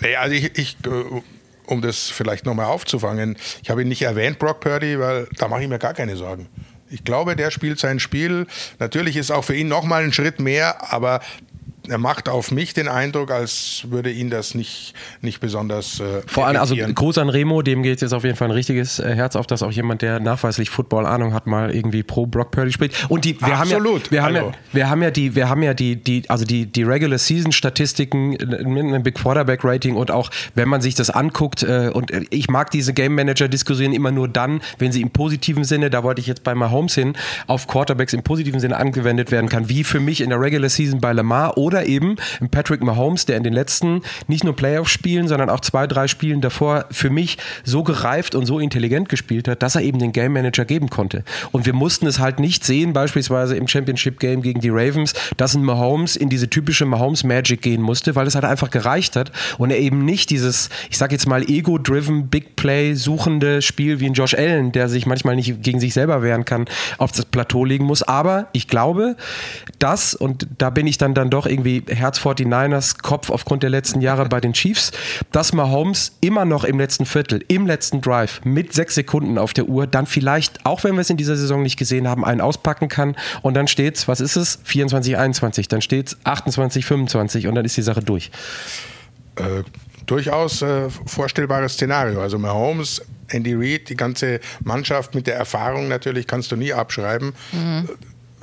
Nee, also ich, ich äh, um das vielleicht nochmal aufzufangen, ich habe ihn nicht erwähnt, Brock Purdy, weil da mache ich mir gar keine Sorgen. Ich glaube, der spielt sein Spiel. Natürlich ist auch für ihn nochmal ein Schritt mehr, aber er macht auf mich den Eindruck, als würde ihn das nicht, nicht besonders. Äh, Vor allem, also Gruß an Remo, dem geht jetzt auf jeden Fall ein richtiges äh, Herz auf, dass auch jemand, der nachweislich Football-Ahnung hat, mal irgendwie pro Brock Purdy spielt. Und die, wir Absolut. haben ja, wir haben ja, wir haben ja die, wir haben ja die, die, also die, die Regular Season Statistiken mit einem Big Quarterback Rating und auch, wenn man sich das anguckt, äh, und ich mag diese Game Manager Diskussionen immer nur dann, wenn sie im positiven Sinne, da wollte ich jetzt bei Mahomes hin, auf Quarterbacks im positiven Sinne angewendet werden kann, wie für mich in der Regular Season bei Lamar oder oder eben Patrick Mahomes, der in den letzten nicht nur Playoff-Spielen, sondern auch zwei, drei Spielen davor für mich so gereift und so intelligent gespielt hat, dass er eben den Game Manager geben konnte. Und wir mussten es halt nicht sehen, beispielsweise im Championship Game gegen die Ravens, dass ein Mahomes in diese typische Mahomes Magic gehen musste, weil es halt einfach gereicht hat und er eben nicht dieses, ich sag jetzt mal, ego-driven, Big Play suchende Spiel wie ein Josh Allen, der sich manchmal nicht gegen sich selber wehren kann, auf das Plateau legen muss. Aber ich glaube, das, und da bin ich dann, dann doch irgendwie irgendwie Herz 49ers Kopf aufgrund der letzten Jahre bei den Chiefs, dass Mahomes immer noch im letzten Viertel, im letzten Drive mit sechs Sekunden auf der Uhr dann vielleicht, auch wenn wir es in dieser Saison nicht gesehen haben, einen auspacken kann und dann steht's, was ist es? 24, 21, dann steht's 28, 25 und dann ist die Sache durch. Äh, durchaus äh, vorstellbares Szenario. Also Mahomes Andy Reid, die ganze Mannschaft mit der Erfahrung natürlich kannst du nie abschreiben. Mhm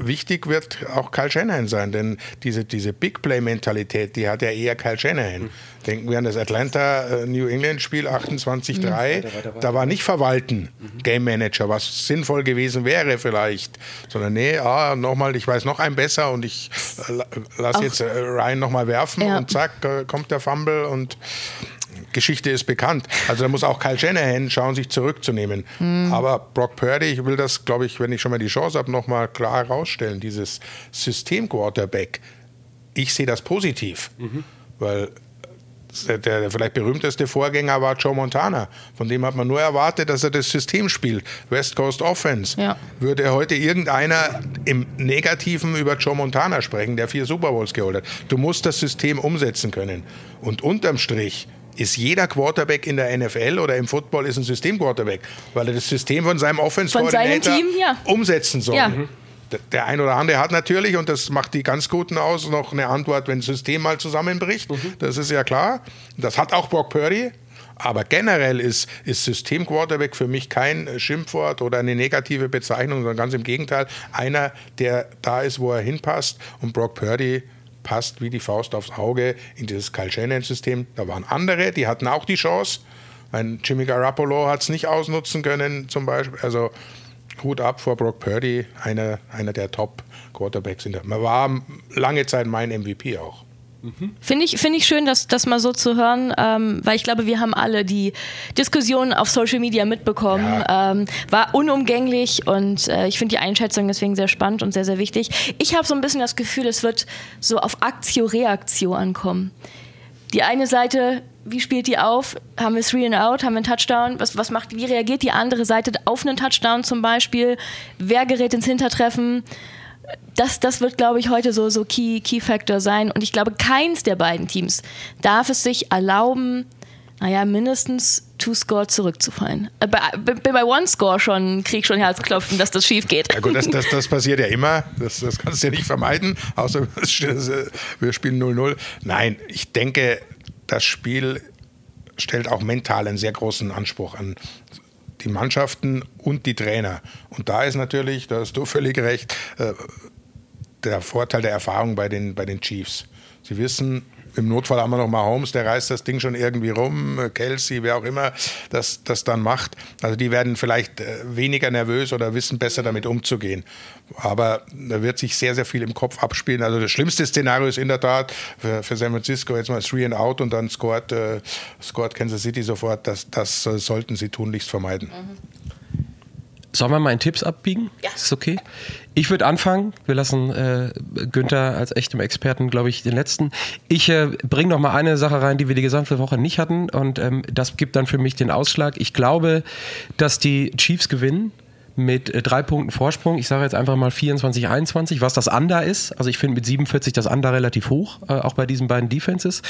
wichtig wird auch Kyle Shanahan sein, denn diese, diese Big Play-Mentalität, die hat ja eher Kyle Shanahan. Mhm. Denken wir an das Atlanta-New äh, England-Spiel 28-3, mhm. da war nicht verwalten, mhm. Game Manager, was sinnvoll gewesen wäre vielleicht, sondern nee, ah, nochmal, ich weiß noch ein besser und ich äh, lasse jetzt äh, Ryan nochmal werfen ja. und zack, äh, kommt der Fumble und Geschichte ist bekannt. Also da muss auch Kyle Shanahan schauen, sich zurückzunehmen. Mhm. Aber Brock Purdy, ich will das, glaube ich, wenn ich schon mal die Chance habe, nochmal klar herausstellen. Dieses System-Quarterback, ich sehe das positiv, mhm. weil der, der, vielleicht berühmteste Vorgänger war Joe Montana. Von dem hat man nur erwartet, dass er das System spielt. West Coast Offense. Ja. Würde heute irgendeiner im Negativen über Joe Montana sprechen, der vier Super Bowls geholt hat. Du musst das System umsetzen können. Und unterm Strich ist jeder Quarterback in der NFL oder im Football ist ein System-Quarterback, weil er das System von seinem Offense-Coordinator ja. umsetzen soll. Ja. Mhm. Der ein oder andere hat natürlich, und das macht die ganz Guten aus, noch eine Antwort, wenn das System mal zusammenbricht. Mhm. Das ist ja klar. Das hat auch Brock Purdy. Aber generell ist, ist System-Quarterback für mich kein Schimpfwort oder eine negative Bezeichnung, sondern ganz im Gegenteil. Einer, der da ist, wo er hinpasst. Und Brock Purdy passt wie die Faust aufs Auge in dieses Kyle Shanahan-System. Da waren andere, die hatten auch die Chance. Ein Jimmy Garoppolo hat es nicht ausnutzen können, zum Beispiel. Also Hut ab vor Brock Purdy, einer, einer der Top-Quarterbacks. Man war lange Zeit mein MVP auch. Mhm. Finde ich, find ich schön, das, das mal so zu hören, ähm, weil ich glaube, wir haben alle die Diskussionen auf Social Media mitbekommen. Ja. Ähm, war unumgänglich und äh, ich finde die Einschätzung deswegen sehr spannend und sehr, sehr wichtig. Ich habe so ein bisschen das Gefühl, es wird so auf Aktio-Reaktio ankommen. Die eine Seite, wie spielt die auf? Haben wir Three and Out? Haben wir einen Touchdown? Was, was macht, wie reagiert die andere Seite auf einen Touchdown zum Beispiel? Wer gerät ins Hintertreffen? Das, das wird, glaube ich, heute so, so Key, Key Factor sein. Und ich glaube, keins der beiden Teams darf es sich erlauben, naja, mindestens Two-Score zurückzufallen. Äh, bei, bei One-Score schon krieg schon Herzklopfen, dass das schief geht. Ja gut, das, das, das passiert ja immer. Das, das kannst du ja nicht vermeiden, außer wir spielen 0-0. Nein, ich denke, das Spiel stellt auch mental einen sehr großen Anspruch an die Mannschaften und die Trainer. Und da ist natürlich, da hast du völlig recht, äh, der Vorteil der Erfahrung bei den, bei den Chiefs. Sie wissen, im Notfall haben wir noch mal Holmes, der reißt das Ding schon irgendwie rum, Kelsey, wer auch immer das, das dann macht. Also die werden vielleicht äh, weniger nervös oder wissen besser damit umzugehen. Aber da wird sich sehr, sehr viel im Kopf abspielen. Also das schlimmste Szenario ist in der Tat für, für San Francisco jetzt mal three and out und dann scored, äh, scored Kansas City sofort. Das, das äh, sollten sie tunlichst vermeiden. Mhm. Sollen wir mal in Tipps abbiegen? Ja. Ist okay? Ich würde anfangen. Wir lassen äh, Günther als echtem Experten, glaube ich, den letzten. Ich äh, bringe noch mal eine Sache rein, die wir die gesamte Woche nicht hatten. Und ähm, das gibt dann für mich den Ausschlag. Ich glaube, dass die Chiefs gewinnen mit äh, drei Punkten Vorsprung. Ich sage jetzt einfach mal 24, 21, was das Under ist. Also ich finde mit 47 das Under relativ hoch, äh, auch bei diesen beiden Defenses.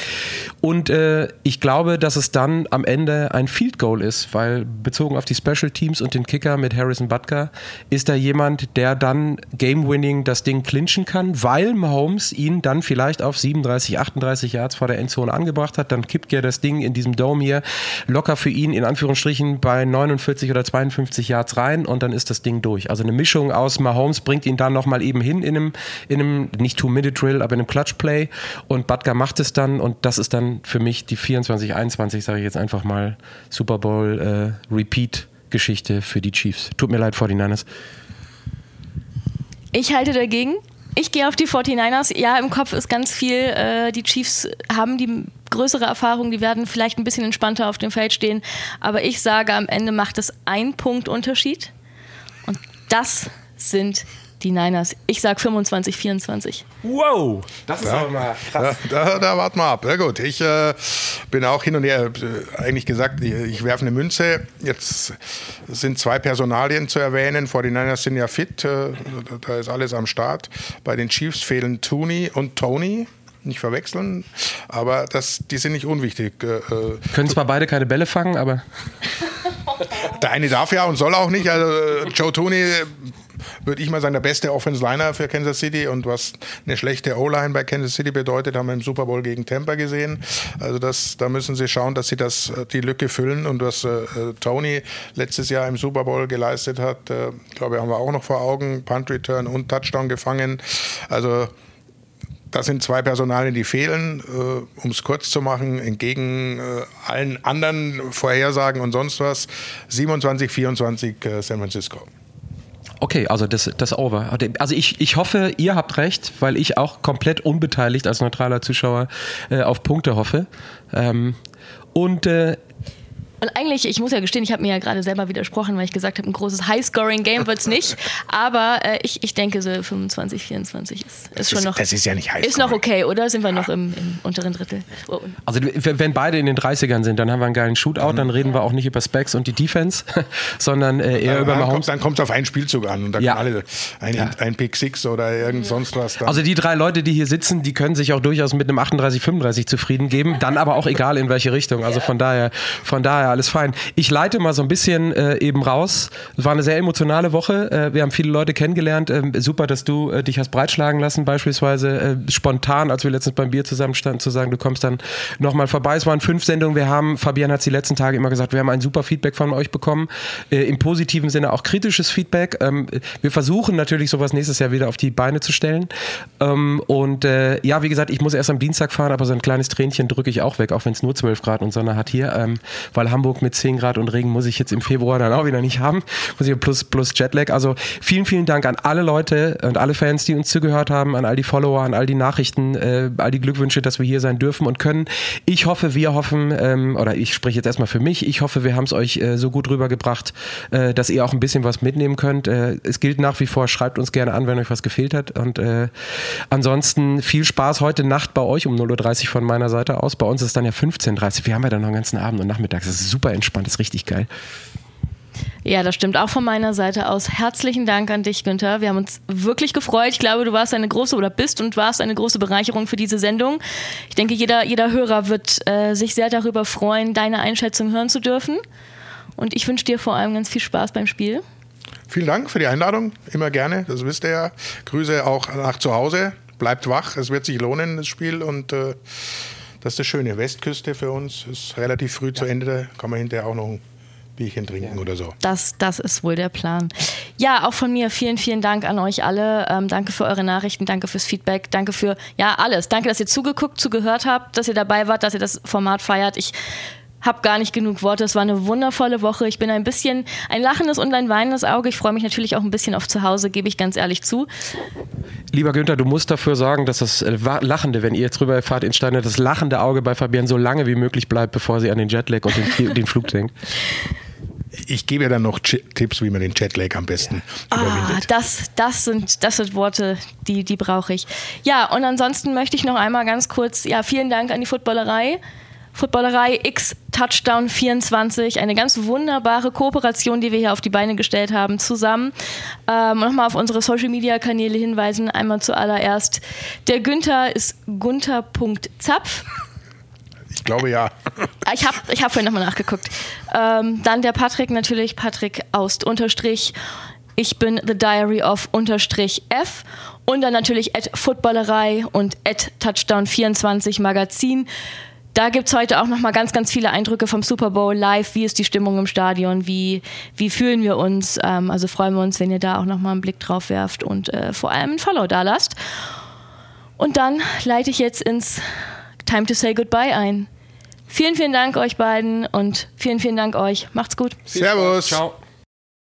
Und äh, ich glaube, dass es dann am Ende ein Field Goal ist, weil bezogen auf die Special Teams und den Kicker mit Harrison Butker ist da jemand, der dann Game Winning das Ding clinchen kann, weil Mahomes ihn dann vielleicht auf 37, 38 Yards vor der Endzone angebracht hat. Dann kippt er das Ding in diesem Dome hier locker für ihn in Anführungsstrichen bei 49 oder 52 Yards rein und dann dann ist das Ding durch. Also eine Mischung aus Mahomes bringt ihn dann nochmal eben hin in einem, in einem nicht Two-Minute-Drill, aber in einem Clutch-Play und Butker macht es dann und das ist dann für mich die 24-21, sage ich jetzt einfach mal, Super Bowl äh, für die Chiefs. Tut mir leid, 49ers. Ich halte dagegen. Ich gehe auf die 49ers. Ja, im Kopf ist ganz viel. Äh, die Chiefs haben die größere Erfahrung, die werden vielleicht ein bisschen entspannter auf dem Feld stehen. Aber ich sage, am Ende macht es ein Punkt Unterschied. Das sind die Niners. Ich sag 25, 24. Wow, das ist ja, aber mal krass. Da, da, da warten wir ab. Ja gut, ich äh, bin auch hin und her, äh, eigentlich gesagt, ich, ich werfe eine Münze. Jetzt sind zwei Personalien zu erwähnen. Vor die Niners sind ja fit, äh, da ist alles am Start. Bei den Chiefs fehlen Tooney und Tony nicht verwechseln, aber das, die sind nicht unwichtig. Äh, äh Können zwar beide keine Bälle fangen, aber. Der eine darf ja und soll auch nicht. Also äh, Joe Tooney würde ich mal sagen, der beste Offense-Liner für Kansas City und was eine schlechte O-Line bei Kansas City bedeutet, haben wir im Super Bowl gegen Tampa gesehen. Also das, da müssen sie schauen, dass sie das, die Lücke füllen und was äh, Tony letztes Jahr im Super Bowl geleistet hat, äh, glaube haben wir auch noch vor Augen. Punt Return und Touchdown gefangen. Also das sind zwei Personalien, die fehlen, äh, um es kurz zu machen, entgegen äh, allen anderen Vorhersagen und sonst was. 27, 24 äh, San Francisco. Okay, also das, das Over. Also ich, ich hoffe, ihr habt recht, weil ich auch komplett unbeteiligt als neutraler Zuschauer äh, auf Punkte hoffe. Ähm, und äh, und eigentlich, ich muss ja gestehen, ich habe mir ja gerade selber widersprochen, weil ich gesagt habe, ein großes High-Scoring-Game wird es nicht. Aber äh, ich, ich denke, so 25, 24 ist, ist schon ist, noch. Das ist ja nicht High Ist noch okay, oder? Sind wir noch im, im unteren Drittel? Oh. Also, wenn beide in den 30ern sind, dann haben wir einen geilen Shootout, dann reden wir auch nicht über Specs und die Defense, sondern äh, eher dann, über Mahomes. Dann kommt es auf einen Spielzug an und dann ja. alle ein, ja. ein Pick Six oder irgend sonst was. Dann. Also, die drei Leute, die hier sitzen, die können sich auch durchaus mit einem 38, 35 zufrieden geben, dann aber auch egal in welche Richtung. Also von daher, von daher alles fein. Ich leite mal so ein bisschen äh, eben raus. Es war eine sehr emotionale Woche. Äh, wir haben viele Leute kennengelernt. Ähm, super, dass du äh, dich hast breitschlagen lassen, beispielsweise äh, spontan, als wir letztens beim Bier zusammenstanden, zu sagen, du kommst dann nochmal vorbei. Es waren fünf Sendungen. Wir haben, Fabian hat es die letzten Tage immer gesagt, wir haben ein super Feedback von euch bekommen. Äh, Im positiven Sinne auch kritisches Feedback. Ähm, wir versuchen natürlich sowas nächstes Jahr wieder auf die Beine zu stellen. Ähm, und äh, ja, wie gesagt, ich muss erst am Dienstag fahren, aber so ein kleines Tränchen drücke ich auch weg, auch wenn es nur 12 Grad und Sonne hat hier, ähm, weil Hamburg mit 10 Grad und Regen muss ich jetzt im Februar dann auch wieder nicht haben. Muss ich plus, plus Jetlag. Also vielen, vielen Dank an alle Leute und alle Fans, die uns zugehört haben, an all die Follower, an all die Nachrichten, äh, all die Glückwünsche, dass wir hier sein dürfen und können. Ich hoffe, wir hoffen, ähm, oder ich spreche jetzt erstmal für mich, ich hoffe, wir haben es euch äh, so gut rübergebracht, äh, dass ihr auch ein bisschen was mitnehmen könnt. Äh, es gilt nach wie vor, schreibt uns gerne an, wenn euch was gefehlt hat. Und äh, ansonsten viel Spaß heute Nacht bei euch um 0.30 Uhr von meiner Seite aus. Bei uns ist dann ja 15.30 Uhr. Wir haben ja dann noch einen ganzen Abend und Nachmittag. Das ist super entspannt, ist richtig geil. Ja, das stimmt auch von meiner Seite aus. Herzlichen Dank an dich, Günther. Wir haben uns wirklich gefreut. Ich glaube, du warst eine große oder bist und warst eine große Bereicherung für diese Sendung. Ich denke, jeder, jeder Hörer wird äh, sich sehr darüber freuen, deine Einschätzung hören zu dürfen. Und ich wünsche dir vor allem ganz viel Spaß beim Spiel. Vielen Dank für die Einladung. Immer gerne. Das wisst ihr ja. Grüße auch nach zu Hause. Bleibt wach. Es wird sich lohnen, das Spiel. Und äh, das ist das Schöne. Westküste für uns ist relativ früh zu Ende, da kann man hinterher auch noch ein Bierchen trinken oder so. Das, das ist wohl der Plan. Ja, auch von mir vielen, vielen Dank an euch alle. Ähm, danke für eure Nachrichten, danke fürs Feedback, danke für ja alles. Danke, dass ihr zugeguckt, zugehört habt, dass ihr dabei wart, dass ihr das Format feiert. Ich habe gar nicht genug Worte. Es war eine wundervolle Woche. Ich bin ein bisschen ein lachendes und ein weinendes Auge. Ich freue mich natürlich auch ein bisschen auf zu Hause, gebe ich ganz ehrlich zu. Lieber Günther, du musst dafür sorgen, dass das äh, Lachende, wenn ihr jetzt rüber fahrt in Steine, das lachende Auge bei Fabienne so lange wie möglich bleibt, bevor sie an den Jetlag und den, den Flug denkt. Ich gebe ja dann noch Tipps, wie man den Jetlag am besten ah, überwindet. Das, das, sind, das sind Worte, die, die brauche ich. Ja, und ansonsten möchte ich noch einmal ganz kurz, ja, vielen Dank an die Footballerei. Footballerei X Touchdown 24, eine ganz wunderbare Kooperation, die wir hier auf die Beine gestellt haben, zusammen. Ähm, Nochmal auf unsere Social Media Kanäle hinweisen. Einmal zuallererst, der Günther ist gunther.zapf. Ich glaube ja. Ich habe ich hab vorhin nochmal nachgeguckt. Ähm, dann der Patrick natürlich, Patrick Aust unterstrich. Ich bin The Diary of unterstrich F. Und dann natürlich at Footballerei und at Touchdown24 Magazin. Da gibt es heute auch nochmal ganz, ganz viele Eindrücke vom Super Bowl live. Wie ist die Stimmung im Stadion? Wie, wie fühlen wir uns? Ähm, also freuen wir uns, wenn ihr da auch nochmal einen Blick drauf werft und äh, vor allem ein Follow da lasst. Und dann leite ich jetzt ins Time to Say Goodbye ein. Vielen, vielen Dank euch beiden und vielen, vielen Dank euch. Macht's gut. Servus. Ciao.